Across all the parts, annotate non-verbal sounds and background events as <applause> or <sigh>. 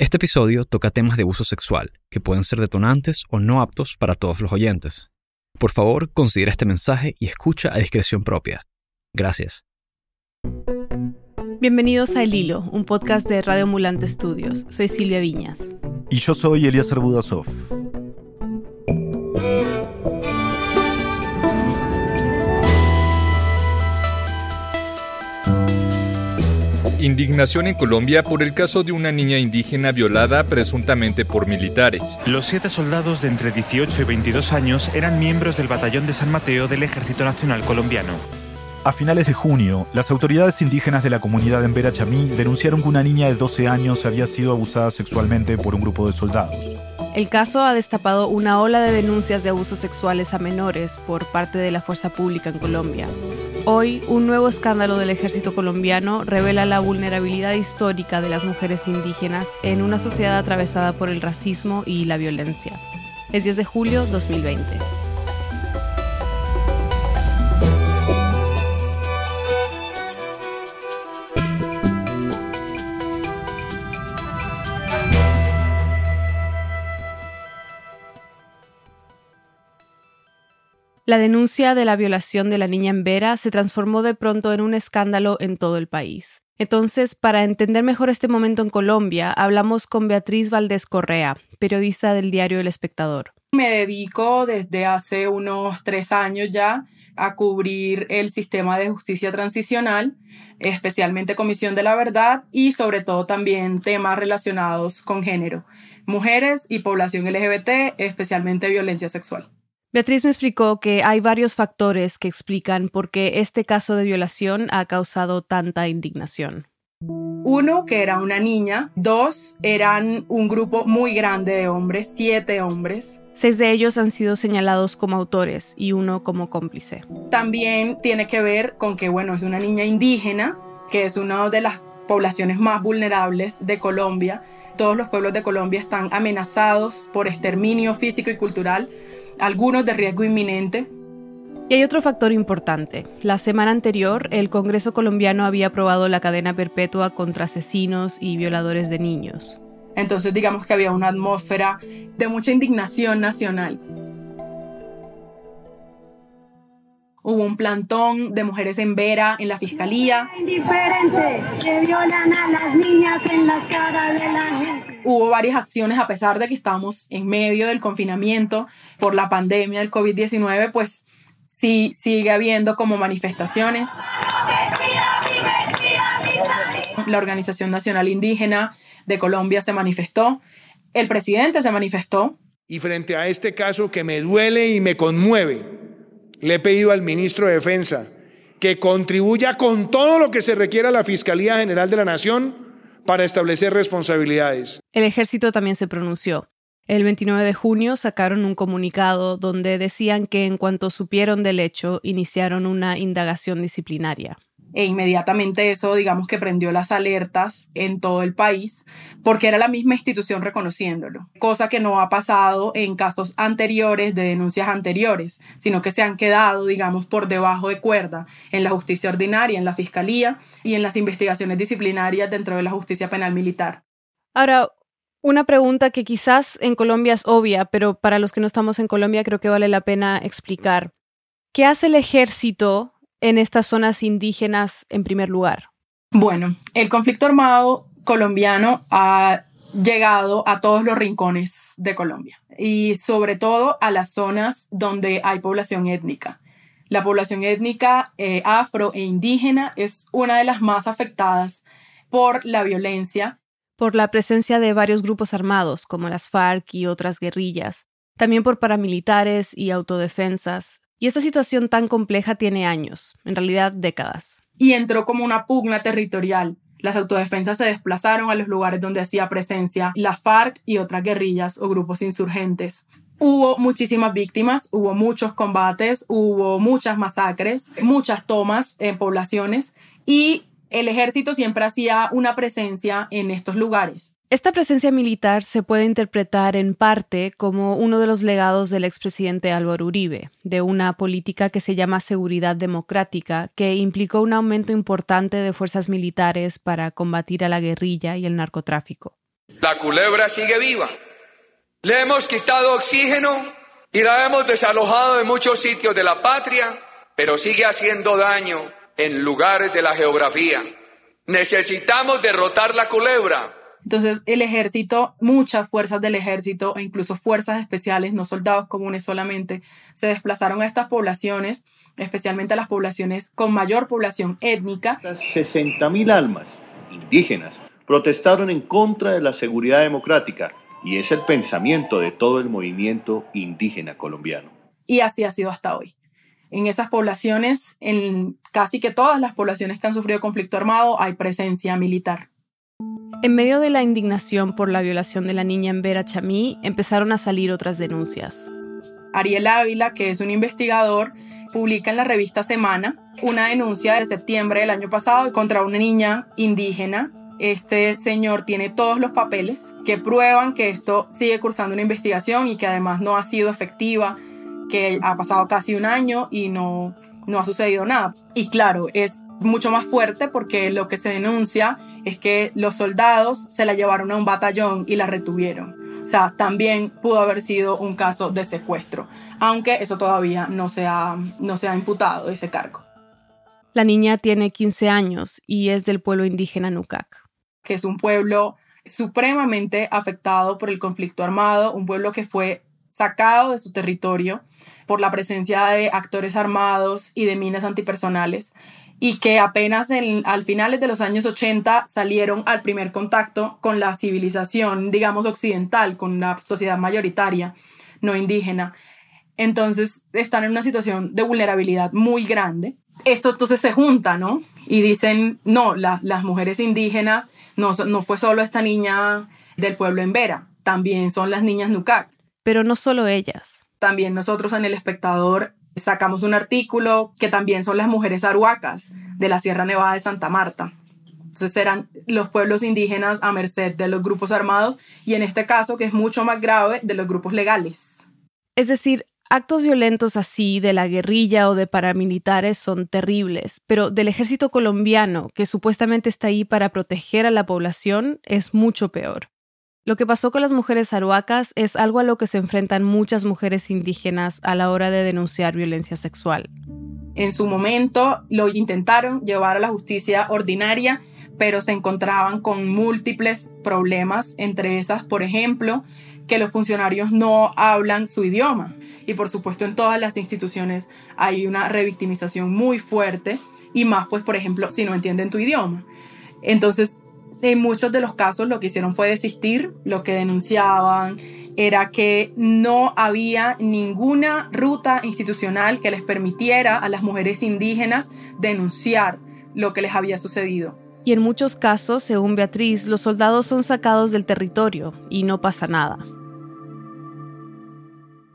Este episodio toca temas de abuso sexual que pueden ser detonantes o no aptos para todos los oyentes. Por favor, considera este mensaje y escucha a discreción propia. Gracias. Bienvenidos a El Hilo, un podcast de Radio Ambulante Estudios. Soy Silvia Viñas. Y yo soy Elías Budasov. Indignación en Colombia por el caso de una niña indígena violada presuntamente por militares. Los siete soldados de entre 18 y 22 años eran miembros del Batallón de San Mateo del Ejército Nacional Colombiano. A finales de junio, las autoridades indígenas de la comunidad en Vera Chamí denunciaron que una niña de 12 años había sido abusada sexualmente por un grupo de soldados. El caso ha destapado una ola de denuncias de abusos sexuales a menores por parte de la fuerza pública en Colombia. Hoy, un nuevo escándalo del ejército colombiano revela la vulnerabilidad histórica de las mujeres indígenas en una sociedad atravesada por el racismo y la violencia. Es 10 de julio 2020. La denuncia de la violación de la niña en Vera se transformó de pronto en un escándalo en todo el país. Entonces, para entender mejor este momento en Colombia, hablamos con Beatriz Valdés Correa, periodista del diario El Espectador. Me dedico desde hace unos tres años ya a cubrir el sistema de justicia transicional, especialmente Comisión de la Verdad y sobre todo también temas relacionados con género, mujeres y población LGBT, especialmente violencia sexual. Beatriz me explicó que hay varios factores que explican por qué este caso de violación ha causado tanta indignación. Uno, que era una niña. Dos, eran un grupo muy grande de hombres, siete hombres. Seis de ellos han sido señalados como autores y uno como cómplice. También tiene que ver con que, bueno, es una niña indígena, que es una de las poblaciones más vulnerables de Colombia. Todos los pueblos de Colombia están amenazados por exterminio físico y cultural algunos de riesgo inminente. Y hay otro factor importante. La semana anterior, el Congreso colombiano había aprobado la cadena perpetua contra asesinos y violadores de niños. Entonces digamos que había una atmósfera de mucha indignación nacional. Hubo un plantón de mujeres en Vera en la fiscalía. Indiferente, que violan a las niñas en las caras de la gente. Hubo varias acciones a pesar de que estamos en medio del confinamiento por la pandemia del COVID-19, pues sí sigue habiendo como manifestaciones. La Organización Nacional Indígena de Colombia se manifestó, el presidente se manifestó. Y frente a este caso que me duele y me conmueve, le he pedido al ministro de Defensa que contribuya con todo lo que se requiera a la Fiscalía General de la Nación para establecer responsabilidades. El ejército también se pronunció. El 29 de junio sacaron un comunicado donde decían que en cuanto supieron del hecho, iniciaron una indagación disciplinaria e inmediatamente eso, digamos que prendió las alertas en todo el país, porque era la misma institución reconociéndolo, cosa que no ha pasado en casos anteriores de denuncias anteriores, sino que se han quedado, digamos, por debajo de cuerda en la justicia ordinaria, en la fiscalía y en las investigaciones disciplinarias dentro de la justicia penal militar. Ahora, una pregunta que quizás en Colombia es obvia, pero para los que no estamos en Colombia creo que vale la pena explicar. ¿Qué hace el ejército en estas zonas indígenas en primer lugar? Bueno, el conflicto armado colombiano ha llegado a todos los rincones de Colombia y sobre todo a las zonas donde hay población étnica. La población étnica eh, afro e indígena es una de las más afectadas por la violencia. Por la presencia de varios grupos armados como las FARC y otras guerrillas, también por paramilitares y autodefensas, y esta situación tan compleja tiene años, en realidad décadas. Y entró como una pugna territorial. Las autodefensas se desplazaron a los lugares donde hacía presencia la FARC y otras guerrillas o grupos insurgentes. Hubo muchísimas víctimas, hubo muchos combates, hubo muchas masacres, muchas tomas en poblaciones y el ejército siempre hacía una presencia en estos lugares. Esta presencia militar se puede interpretar en parte como uno de los legados del expresidente Álvaro Uribe, de una política que se llama seguridad democrática, que implicó un aumento importante de fuerzas militares para combatir a la guerrilla y el narcotráfico. La culebra sigue viva. Le hemos quitado oxígeno y la hemos desalojado de muchos sitios de la patria, pero sigue haciendo daño en lugares de la geografía. Necesitamos derrotar la culebra. Entonces, el ejército, muchas fuerzas del ejército e incluso fuerzas especiales, no soldados comunes solamente, se desplazaron a estas poblaciones, especialmente a las poblaciones con mayor población étnica. 60.000 almas indígenas protestaron en contra de la seguridad democrática y es el pensamiento de todo el movimiento indígena colombiano. Y así ha sido hasta hoy. En esas poblaciones, en casi que todas las poblaciones que han sufrido conflicto armado, hay presencia militar. En medio de la indignación por la violación de la niña en Vera Chamí, empezaron a salir otras denuncias. Ariel Ávila, que es un investigador, publica en la revista Semana una denuncia de septiembre del año pasado contra una niña indígena este señor tiene todos los papeles que prueban que esto sigue cursando una investigación y que además no ha sido efectiva, que ha pasado casi un año y no, no ha sucedido nada. Y claro, es mucho más fuerte porque lo que se denuncia es que los soldados se la llevaron a un batallón y la retuvieron. O sea, también pudo haber sido un caso de secuestro, aunque eso todavía no se ha, no se ha imputado ese cargo. La niña tiene 15 años y es del pueblo indígena Nucac que es un pueblo supremamente afectado por el conflicto armado, un pueblo que fue sacado de su territorio por la presencia de actores armados y de minas antipersonales y que apenas en, al finales de los años 80 salieron al primer contacto con la civilización, digamos, occidental, con la sociedad mayoritaria, no indígena. Entonces están en una situación de vulnerabilidad muy grande. Esto entonces se junta, ¿no? Y dicen, no, las mujeres indígenas no, no fue solo esta niña del pueblo en Vera, también son las niñas Nucac. Pero no solo ellas. También nosotros en El Espectador sacamos un artículo que también son las mujeres aruacas de la Sierra Nevada de Santa Marta. Entonces eran los pueblos indígenas a merced de los grupos armados y en este caso, que es mucho más grave, de los grupos legales. Es decir, Actos violentos así de la guerrilla o de paramilitares son terribles, pero del ejército colombiano, que supuestamente está ahí para proteger a la población, es mucho peor. Lo que pasó con las mujeres aruacas es algo a lo que se enfrentan muchas mujeres indígenas a la hora de denunciar violencia sexual. En su momento lo intentaron llevar a la justicia ordinaria, pero se encontraban con múltiples problemas, entre esas, por ejemplo, que los funcionarios no hablan su idioma. Y por supuesto en todas las instituciones hay una revictimización muy fuerte y más pues por ejemplo si no entienden tu idioma. Entonces en muchos de los casos lo que hicieron fue desistir, lo que denunciaban era que no había ninguna ruta institucional que les permitiera a las mujeres indígenas denunciar lo que les había sucedido. Y en muchos casos, según Beatriz, los soldados son sacados del territorio y no pasa nada.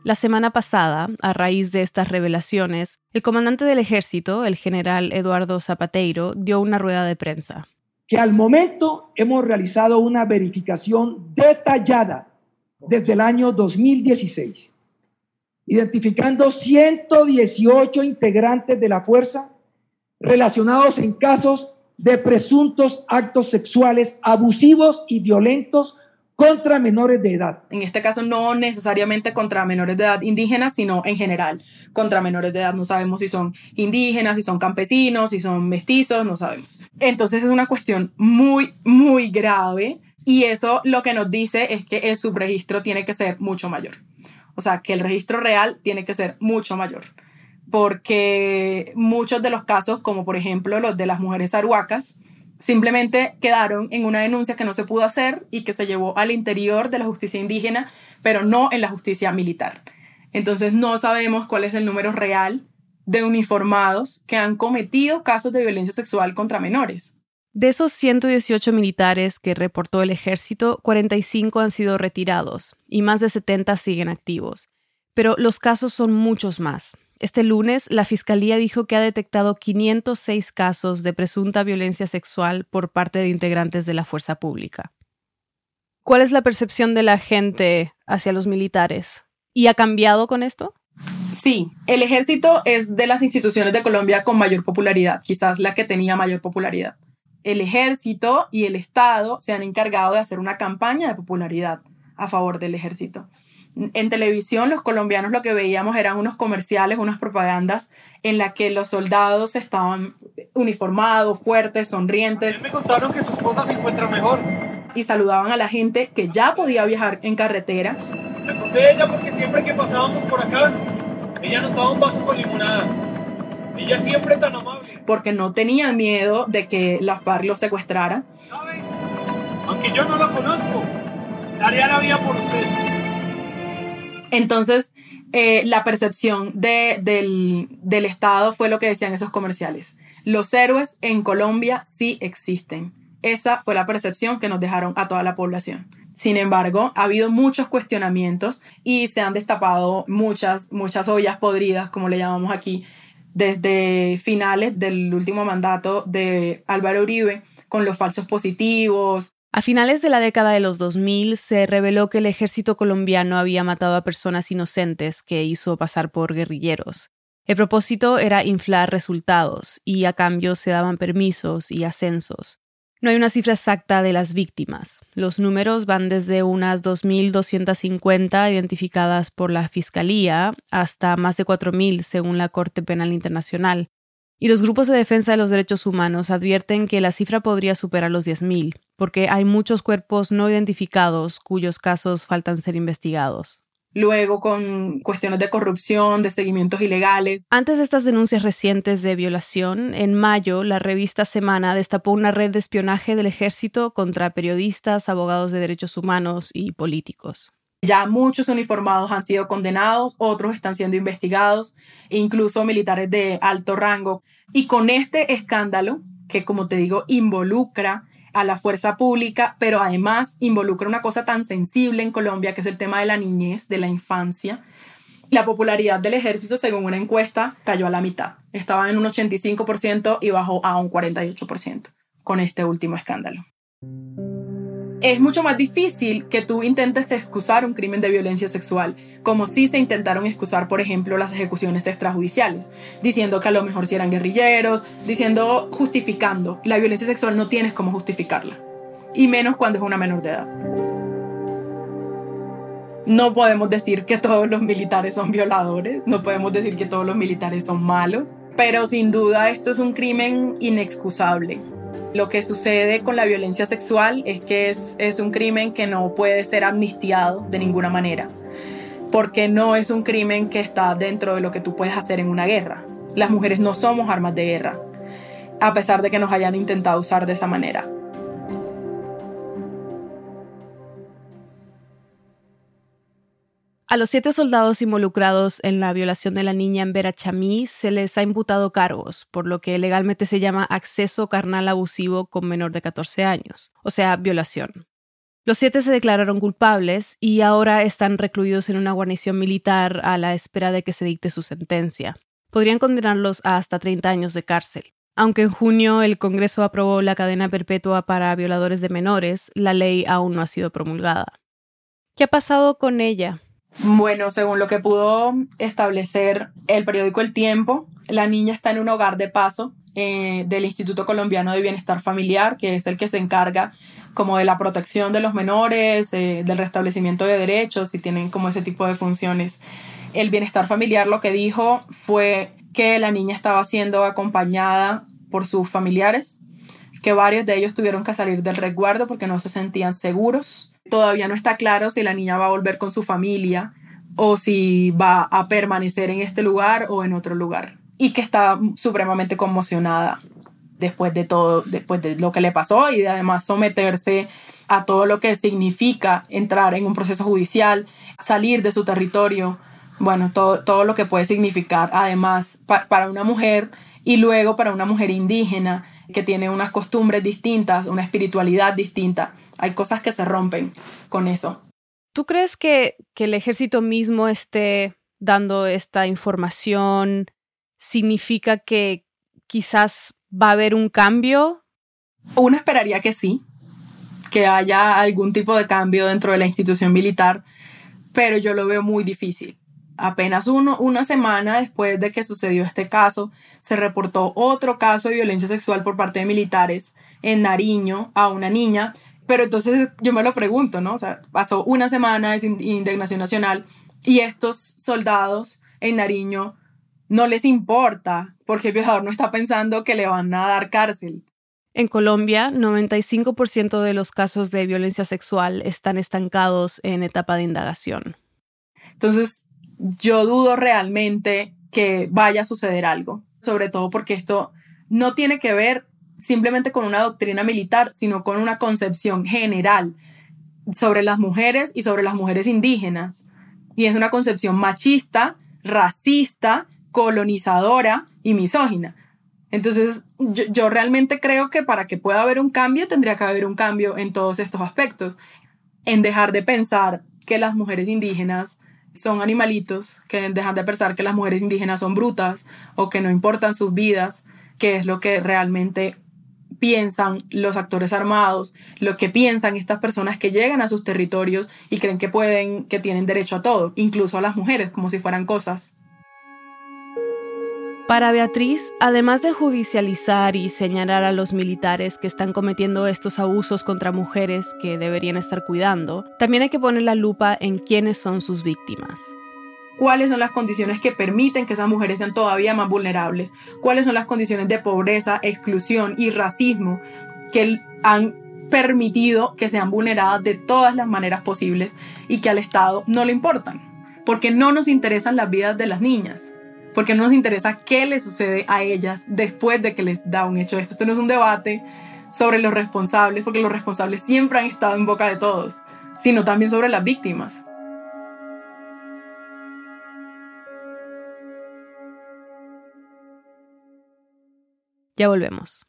La semana pasada, a raíz de estas revelaciones, el comandante del ejército, el general Eduardo Zapateiro, dio una rueda de prensa. Que al momento hemos realizado una verificación detallada desde el año 2016, identificando 118 integrantes de la fuerza relacionados en casos de presuntos actos sexuales abusivos y violentos contra menores de edad. En este caso no necesariamente contra menores de edad indígenas, sino en general contra menores de edad. No sabemos si son indígenas, si son campesinos, si son mestizos, no sabemos. Entonces es una cuestión muy, muy grave y eso lo que nos dice es que el subregistro tiene que ser mucho mayor. O sea, que el registro real tiene que ser mucho mayor. Porque muchos de los casos, como por ejemplo los de las mujeres arhuacas, Simplemente quedaron en una denuncia que no se pudo hacer y que se llevó al interior de la justicia indígena, pero no en la justicia militar. Entonces no sabemos cuál es el número real de uniformados que han cometido casos de violencia sexual contra menores. De esos 118 militares que reportó el ejército, 45 han sido retirados y más de 70 siguen activos. Pero los casos son muchos más. Este lunes, la Fiscalía dijo que ha detectado 506 casos de presunta violencia sexual por parte de integrantes de la fuerza pública. ¿Cuál es la percepción de la gente hacia los militares? ¿Y ha cambiado con esto? Sí, el ejército es de las instituciones de Colombia con mayor popularidad, quizás la que tenía mayor popularidad. el ejército y el Estado se han encargado de hacer una campaña de popularidad a favor del ejército. En televisión los colombianos lo que veíamos eran unos comerciales, unas propagandas en las que los soldados estaban uniformados, fuertes, sonrientes. me contaron que su esposa se encuentra mejor. Y saludaban a la gente que ya podía viajar en carretera. Me conté de ella porque siempre que pasábamos por acá, ella nos daba un vaso con limonada. Ella siempre tan amable. Porque no tenían miedo de que la FARC los secuestrara. Aunque yo no la conozco, daría la vida por usted. Entonces, eh, la percepción de, del, del Estado fue lo que decían esos comerciales. Los héroes en Colombia sí existen. Esa fue la percepción que nos dejaron a toda la población. Sin embargo, ha habido muchos cuestionamientos y se han destapado muchas, muchas ollas podridas, como le llamamos aquí, desde finales del último mandato de Álvaro Uribe, con los falsos positivos. A finales de la década de los 2000 se reveló que el ejército colombiano había matado a personas inocentes que hizo pasar por guerrilleros. El propósito era inflar resultados y a cambio se daban permisos y ascensos. No hay una cifra exacta de las víctimas. Los números van desde unas 2.250 identificadas por la Fiscalía hasta más de 4.000 según la Corte Penal Internacional. Y los grupos de defensa de los derechos humanos advierten que la cifra podría superar los 10.000, porque hay muchos cuerpos no identificados cuyos casos faltan ser investigados luego con cuestiones de corrupción, de seguimientos ilegales. Antes de estas denuncias recientes de violación, en mayo la revista Semana destapó una red de espionaje del ejército contra periodistas, abogados de derechos humanos y políticos. Ya muchos uniformados han sido condenados, otros están siendo investigados, incluso militares de alto rango. Y con este escándalo, que como te digo, involucra a la fuerza pública, pero además involucra una cosa tan sensible en Colombia, que es el tema de la niñez, de la infancia. La popularidad del ejército, según una encuesta, cayó a la mitad. Estaba en un 85% y bajó a un 48% con este último escándalo es mucho más difícil que tú intentes excusar un crimen de violencia sexual, como si se intentaron excusar, por ejemplo, las ejecuciones extrajudiciales, diciendo que a lo mejor si eran guerrilleros, diciendo, justificando. La violencia sexual no tienes cómo justificarla, y menos cuando es una menor de edad. No podemos decir que todos los militares son violadores, no podemos decir que todos los militares son malos, pero sin duda esto es un crimen inexcusable lo que sucede con la violencia sexual es que es, es un crimen que no puede ser amnistiado de ninguna manera, porque no es un crimen que está dentro de lo que tú puedes hacer en una guerra. Las mujeres no somos armas de guerra, a pesar de que nos hayan intentado usar de esa manera. A los siete soldados involucrados en la violación de la niña en Verachamí se les ha imputado cargos, por lo que legalmente se llama acceso carnal abusivo con menor de 14 años, o sea, violación. Los siete se declararon culpables y ahora están recluidos en una guarnición militar a la espera de que se dicte su sentencia. Podrían condenarlos a hasta 30 años de cárcel. Aunque en junio el Congreso aprobó la cadena perpetua para violadores de menores, la ley aún no ha sido promulgada. ¿Qué ha pasado con ella? Bueno, según lo que pudo establecer el periódico El Tiempo, la niña está en un hogar de paso eh, del Instituto Colombiano de Bienestar Familiar, que es el que se encarga como de la protección de los menores, eh, del restablecimiento de derechos y tienen como ese tipo de funciones. El bienestar familiar lo que dijo fue que la niña estaba siendo acompañada por sus familiares, que varios de ellos tuvieron que salir del resguardo porque no se sentían seguros Todavía no está claro si la niña va a volver con su familia o si va a permanecer en este lugar o en otro lugar. Y que está supremamente conmocionada después de todo, después de lo que le pasó y de además someterse a todo lo que significa entrar en un proceso judicial, salir de su territorio, bueno, todo, todo lo que puede significar además para una mujer y luego para una mujer indígena que tiene unas costumbres distintas, una espiritualidad distinta hay cosas que se rompen con eso. ¿Tú crees que, que el ejército mismo esté dando esta información significa que quizás va a haber un cambio? Uno esperaría que sí, que haya algún tipo de cambio dentro de la institución militar, pero yo lo veo muy difícil. Apenas uno, una semana después de que sucedió este caso, se reportó otro caso de violencia sexual por parte de militares en Nariño a una niña. Pero entonces yo me lo pregunto, ¿no? O sea, pasó una semana de indignación nacional y estos soldados en Nariño no les importa porque el violador no está pensando que le van a dar cárcel. En Colombia, 95% de los casos de violencia sexual están estancados en etapa de indagación. Entonces, yo dudo realmente que vaya a suceder algo, sobre todo porque esto no tiene que ver simplemente con una doctrina militar, sino con una concepción general sobre las mujeres y sobre las mujeres indígenas. Y es una concepción machista, racista, colonizadora y misógina. Entonces, yo, realmente creo que para que pueda haber un cambio, tendría que haber un cambio en todos estos aspectos, en dejar de pensar que las mujeres indígenas son animalitos, que dejan de pensar que las mujeres indígenas son brutas o que no importan sus vidas, que es lo que realmente piensan los actores armados, lo que piensan estas personas que llegan a sus territorios y creen que pueden, que tienen derecho a todo, incluso a las mujeres, como si fueran cosas. Para Beatriz, además de judicializar y señalar a los militares que están cometiendo estos abusos contra mujeres que deberían estar cuidando, también hay que poner la lupa en quiénes son sus víctimas. ¿Cuáles son las condiciones que permiten que esas mujeres sean todavía más vulnerables? ¿Cuáles son las condiciones de pobreza, exclusión y racismo que han permitido que sean vulneradas de todas las maneras posibles y que al Estado no le importan? Porque no nos interesan las vidas de las niñas porque no nos interesa qué le sucede a ellas después de que les da un hecho esto. Esto no es un debate sobre los responsables, porque los responsables siempre han estado en boca de todos, sino también sobre las víctimas. Ya volvemos.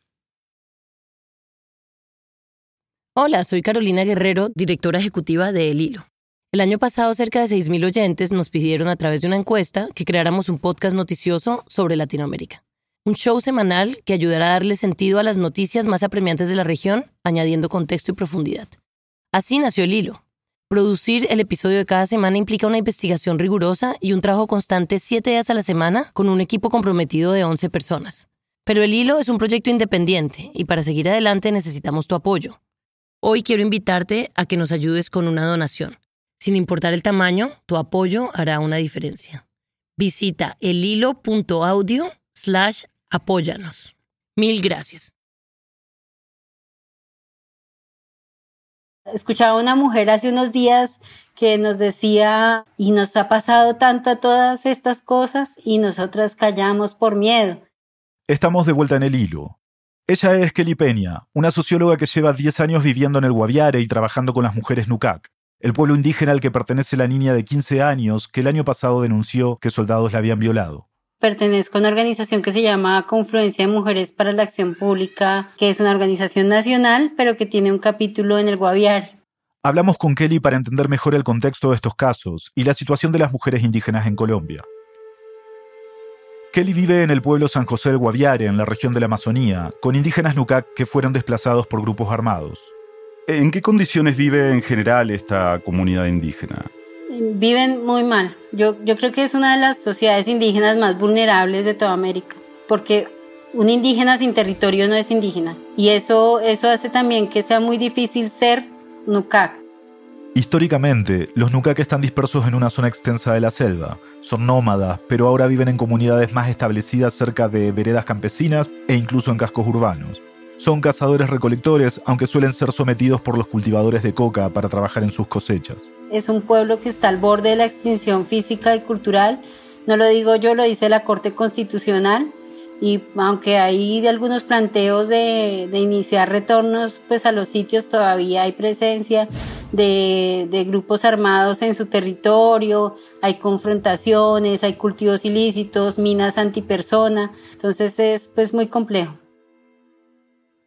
Hola, soy Carolina Guerrero, directora ejecutiva de El Hilo. El año pasado cerca de 6.000 oyentes nos pidieron a través de una encuesta que creáramos un podcast noticioso sobre Latinoamérica. Un show semanal que ayudará a darle sentido a las noticias más apremiantes de la región, añadiendo contexto y profundidad. Así nació el hilo. Producir el episodio de cada semana implica una investigación rigurosa y un trabajo constante siete días a la semana con un equipo comprometido de 11 personas. Pero el hilo es un proyecto independiente y para seguir adelante necesitamos tu apoyo. Hoy quiero invitarte a que nos ayudes con una donación. Sin importar el tamaño, tu apoyo hará una diferencia. Visita elhilo.audio slash apóyanos. Mil gracias. Escuchaba una mujer hace unos días que nos decía, y nos ha pasado tanto a todas estas cosas y nosotras callamos por miedo. Estamos de vuelta en el hilo. Ella es Kelly Peña, una socióloga que lleva 10 años viviendo en el Guaviare y trabajando con las mujeres Nucac el pueblo indígena al que pertenece la niña de 15 años que el año pasado denunció que soldados la habían violado. Pertenezco a una organización que se llama Confluencia de Mujeres para la Acción Pública, que es una organización nacional, pero que tiene un capítulo en el Guaviare. Hablamos con Kelly para entender mejor el contexto de estos casos y la situación de las mujeres indígenas en Colombia. Kelly vive en el pueblo San José del Guaviare, en la región de la Amazonía, con indígenas Nucac que fueron desplazados por grupos armados. ¿En qué condiciones vive en general esta comunidad indígena? Viven muy mal. Yo, yo creo que es una de las sociedades indígenas más vulnerables de toda América, porque un indígena sin territorio no es indígena. Y eso, eso hace también que sea muy difícil ser Nucac. Históricamente, los Nucac están dispersos en una zona extensa de la selva. Son nómadas, pero ahora viven en comunidades más establecidas cerca de veredas campesinas e incluso en cascos urbanos. Son cazadores recolectores, aunque suelen ser sometidos por los cultivadores de coca para trabajar en sus cosechas. Es un pueblo que está al borde de la extinción física y cultural. No lo digo yo, lo dice la Corte Constitucional. Y aunque hay de algunos planteos de, iniciar retornos pues a los sitios, todavía hay presencia de, de grupos armados en su territorio, hay confrontaciones, hay cultivos ilícitos, minas antipersona. Entonces es pues muy complejo.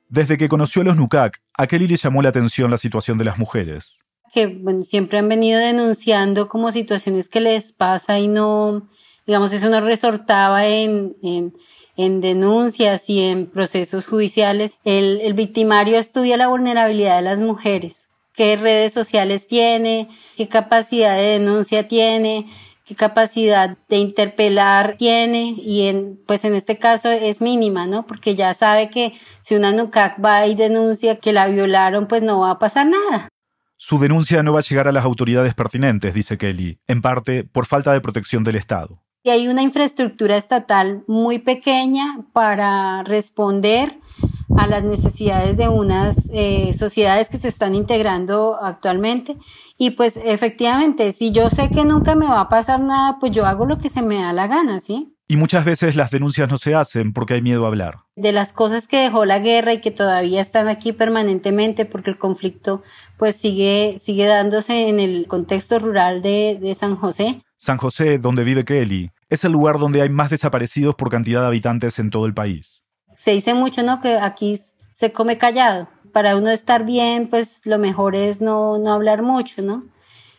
Desde que conoció a los NUCAC, a Kelly le llamó la atención la situación de las mujeres. Que bueno, siempre han venido denunciando como situaciones que les pasa y no, digamos, eso no resortaba en, en, en denuncias y en procesos judiciales. El, el victimario estudia la vulnerabilidad de las mujeres, qué redes sociales tiene, qué capacidad de denuncia tiene, qué capacidad de interpelar tiene y en, pues en este caso es mínima, ¿no? Porque ya sabe que si una NUCAC va y denuncia que la violaron, pues no va a pasar nada. Su denuncia no va a llegar a las autoridades pertinentes, dice Kelly, en parte por falta de protección del Estado. Y hay una infraestructura estatal muy pequeña para responder a las necesidades de unas eh, sociedades que se están integrando actualmente. Y pues efectivamente, si yo sé que nunca me va a pasar nada, pues yo hago lo que se me da la gana, ¿sí? Y muchas veces las denuncias no se hacen porque hay miedo a hablar. De las cosas que dejó la guerra y que todavía están aquí permanentemente porque el conflicto pues sigue, sigue dándose en el contexto rural de, de San José. San José, donde vive Kelly, es el lugar donde hay más desaparecidos por cantidad de habitantes en todo el país se dice mucho, ¿no? Que aquí se come callado. Para uno estar bien, pues lo mejor es no, no hablar mucho, ¿no?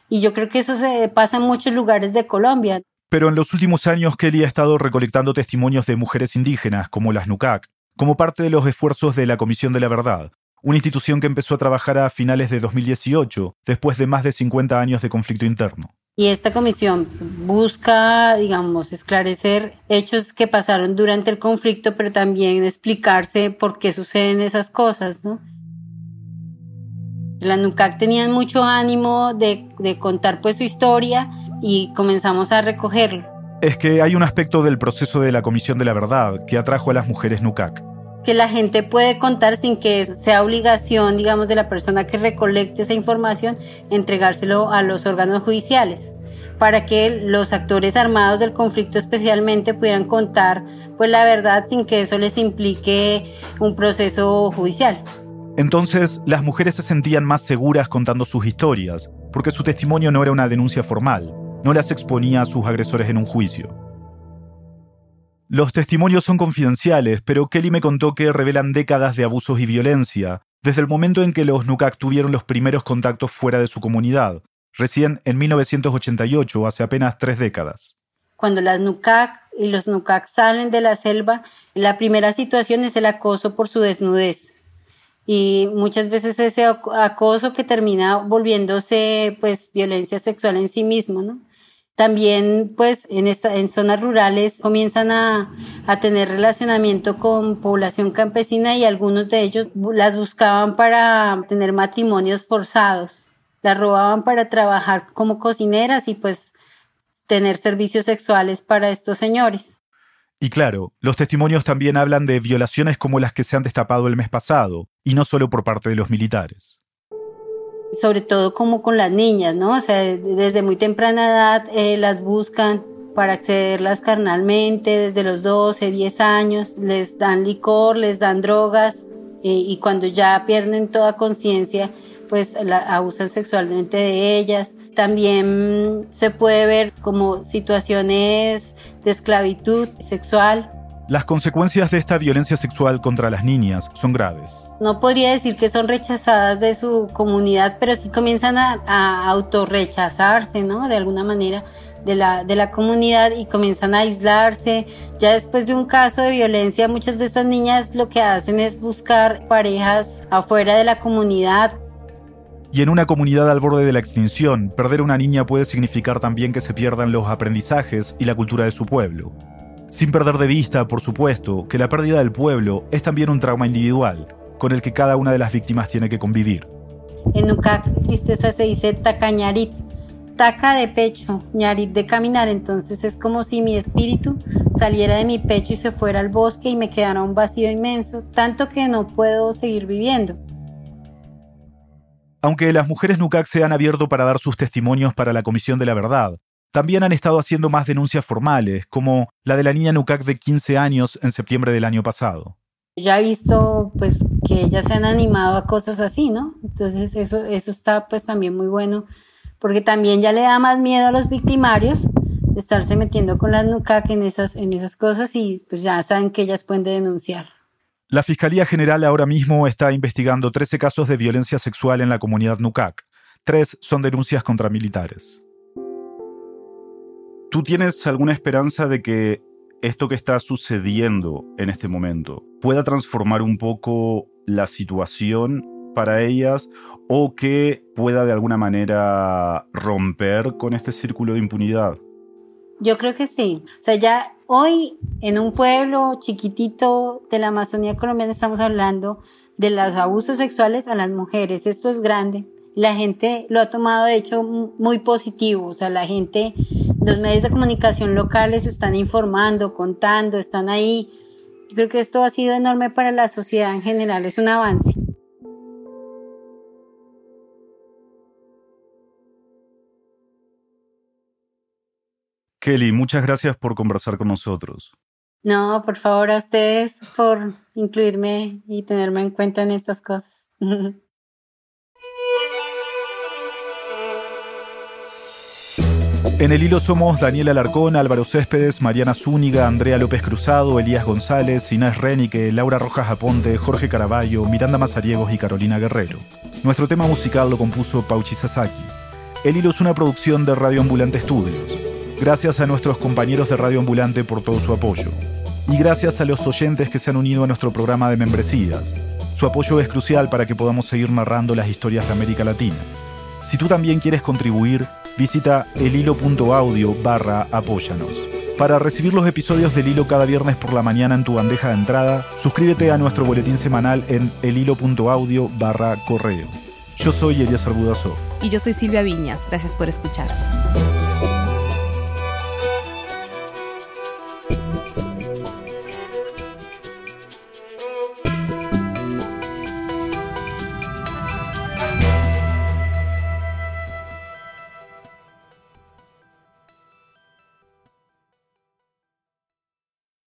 Y yo creo que eso se pasa en muchos lugares de Colombia. Pero en los últimos años Kelly ha estado recolectando testimonios de mujeres indígenas, como las NUCAC, como parte de los esfuerzos de la Comisión de la Verdad, una institución que empezó a trabajar a finales de 2018, después de más de 50 años de conflicto interno. Y esta comisión busca, digamos, esclarecer hechos que pasaron durante el conflicto, pero también explicarse por qué suceden esas cosas, ¿no? La NUCAC tenían mucho ánimo de, contar pues su historia y comenzamos a recogerlo. Es que hay un aspecto del proceso de la Comisión de la Verdad que atrajo a las mujeres NUCAC que la gente puede contar sin que sea obligación, digamos, de la persona que recolecte esa información, entregárselo a los órganos judiciales, para que los actores armados del conflicto especialmente pudieran contar pues la verdad sin que eso les implique un proceso judicial. Entonces, las mujeres se sentían más seguras contando sus historias, porque su testimonio no era una denuncia formal, no las exponía a sus agresores en un juicio. Los testimonios son confidenciales, pero Kelly me contó que revelan décadas de abusos y violencia, desde el momento en que los NUCAC tuvieron los primeros contactos fuera de su comunidad, recién en 1988, hace apenas tres décadas. Cuando las NUCAC y los NUCAC salen de la selva, la primera situación es el acoso por su desnudez. Y muchas veces ese acoso que termina volviéndose pues violencia sexual en sí mismo, ¿no? También, pues, en, en zonas rurales comienzan a, a tener relacionamiento con población campesina y algunos de ellos las buscaban para tener matrimonios forzados. Las robaban para trabajar como cocineras y pues tener servicios sexuales para estos señores. Y claro, los testimonios también hablan de violaciones como las que se han destapado el mes pasado, y no solo por parte de los militares sobre todo como con las niñas, ¿no? O sea, desde muy temprana edad eh, las buscan para accederlas carnalmente, desde los 12, 10 años, les dan licor, les dan drogas eh, y cuando ya pierden toda conciencia, pues la, abusan sexualmente de ellas. También se puede ver como situaciones de esclavitud sexual las consecuencias de esta violencia sexual contra las niñas son graves. No podría decir que son rechazadas de su comunidad, pero sí comienzan a, a autorrechazarse, ¿no? De alguna manera de la, de la comunidad y comienzan a aislarse. Ya después de un caso de violencia, muchas de estas niñas lo que hacen es buscar parejas afuera de la comunidad. Y en una comunidad al borde de la extinción, perder una niña puede significar también que se pierdan los aprendizajes y la cultura de su pueblo. Sin perder de vista, por supuesto, que la pérdida del pueblo es también un trauma individual, con el que cada una de las víctimas tiene que convivir. En Nucac, tristeza se dice tacañarit, taca de pecho, ñarit de caminar, entonces es como si mi espíritu saliera de mi pecho y se fuera al bosque y me quedara un vacío inmenso, tanto que no puedo seguir viviendo. Aunque las mujeres Nucac se han abierto para dar sus testimonios para la Comisión de la Verdad, también han estado haciendo más denuncias formales, como la de la niña Nucac de 15 años en septiembre del año pasado. Ya he visto pues que ellas se han animado a cosas así, ¿no? Entonces eso, eso está pues también muy bueno, porque también ya le da más miedo a los victimarios de estarse metiendo con las Nucac en esas, en esas cosas y pues ya saben que ellas pueden denunciar. La Fiscalía General ahora mismo está investigando 13 casos de violencia sexual en la comunidad Nucac. Tres son denuncias contra militares. ¿Tú tienes alguna esperanza de que esto que está sucediendo en este momento pueda transformar un poco la situación para ellas o que pueda de alguna manera romper con este círculo de impunidad? Yo creo que sí. O sea, ya hoy en un pueblo chiquitito de la Amazonía colombiana estamos hablando de los abusos sexuales a las mujeres. Esto es grande. La gente lo ha tomado de hecho muy positivo. O sea, la gente, los medios de comunicación locales están informando, contando, están ahí. Yo creo que esto ha sido enorme para la sociedad en general. Es un avance. Kelly, muchas gracias por conversar con nosotros. No, por favor a ustedes por incluirme y tenerme en cuenta en estas cosas. <laughs> En el hilo somos Daniel Alarcón, Álvaro Céspedes, Mariana Zúñiga, Andrea López Cruzado, Elías González, Inés Renique, Laura Rojas Aponte, Jorge Caraballo, Miranda Mazariegos y Carolina Guerrero. Nuestro tema musical lo compuso Pauchi Sasaki. El hilo es una producción de Radio Ambulante Studios. Gracias a nuestros compañeros de Radio Ambulante por todo su apoyo. Y gracias a los oyentes que se han unido a nuestro programa de membresías. Su apoyo es crucial para que podamos seguir narrando las historias de América Latina. Si tú también quieres contribuir, visita elhilo.audio barra apóyanos. Para recibir los episodios del Hilo cada viernes por la mañana en tu bandeja de entrada, suscríbete a nuestro boletín semanal en elhilo.audio barra correo. Yo soy Elías Arbudazov. Y yo soy Silvia Viñas. Gracias por escuchar.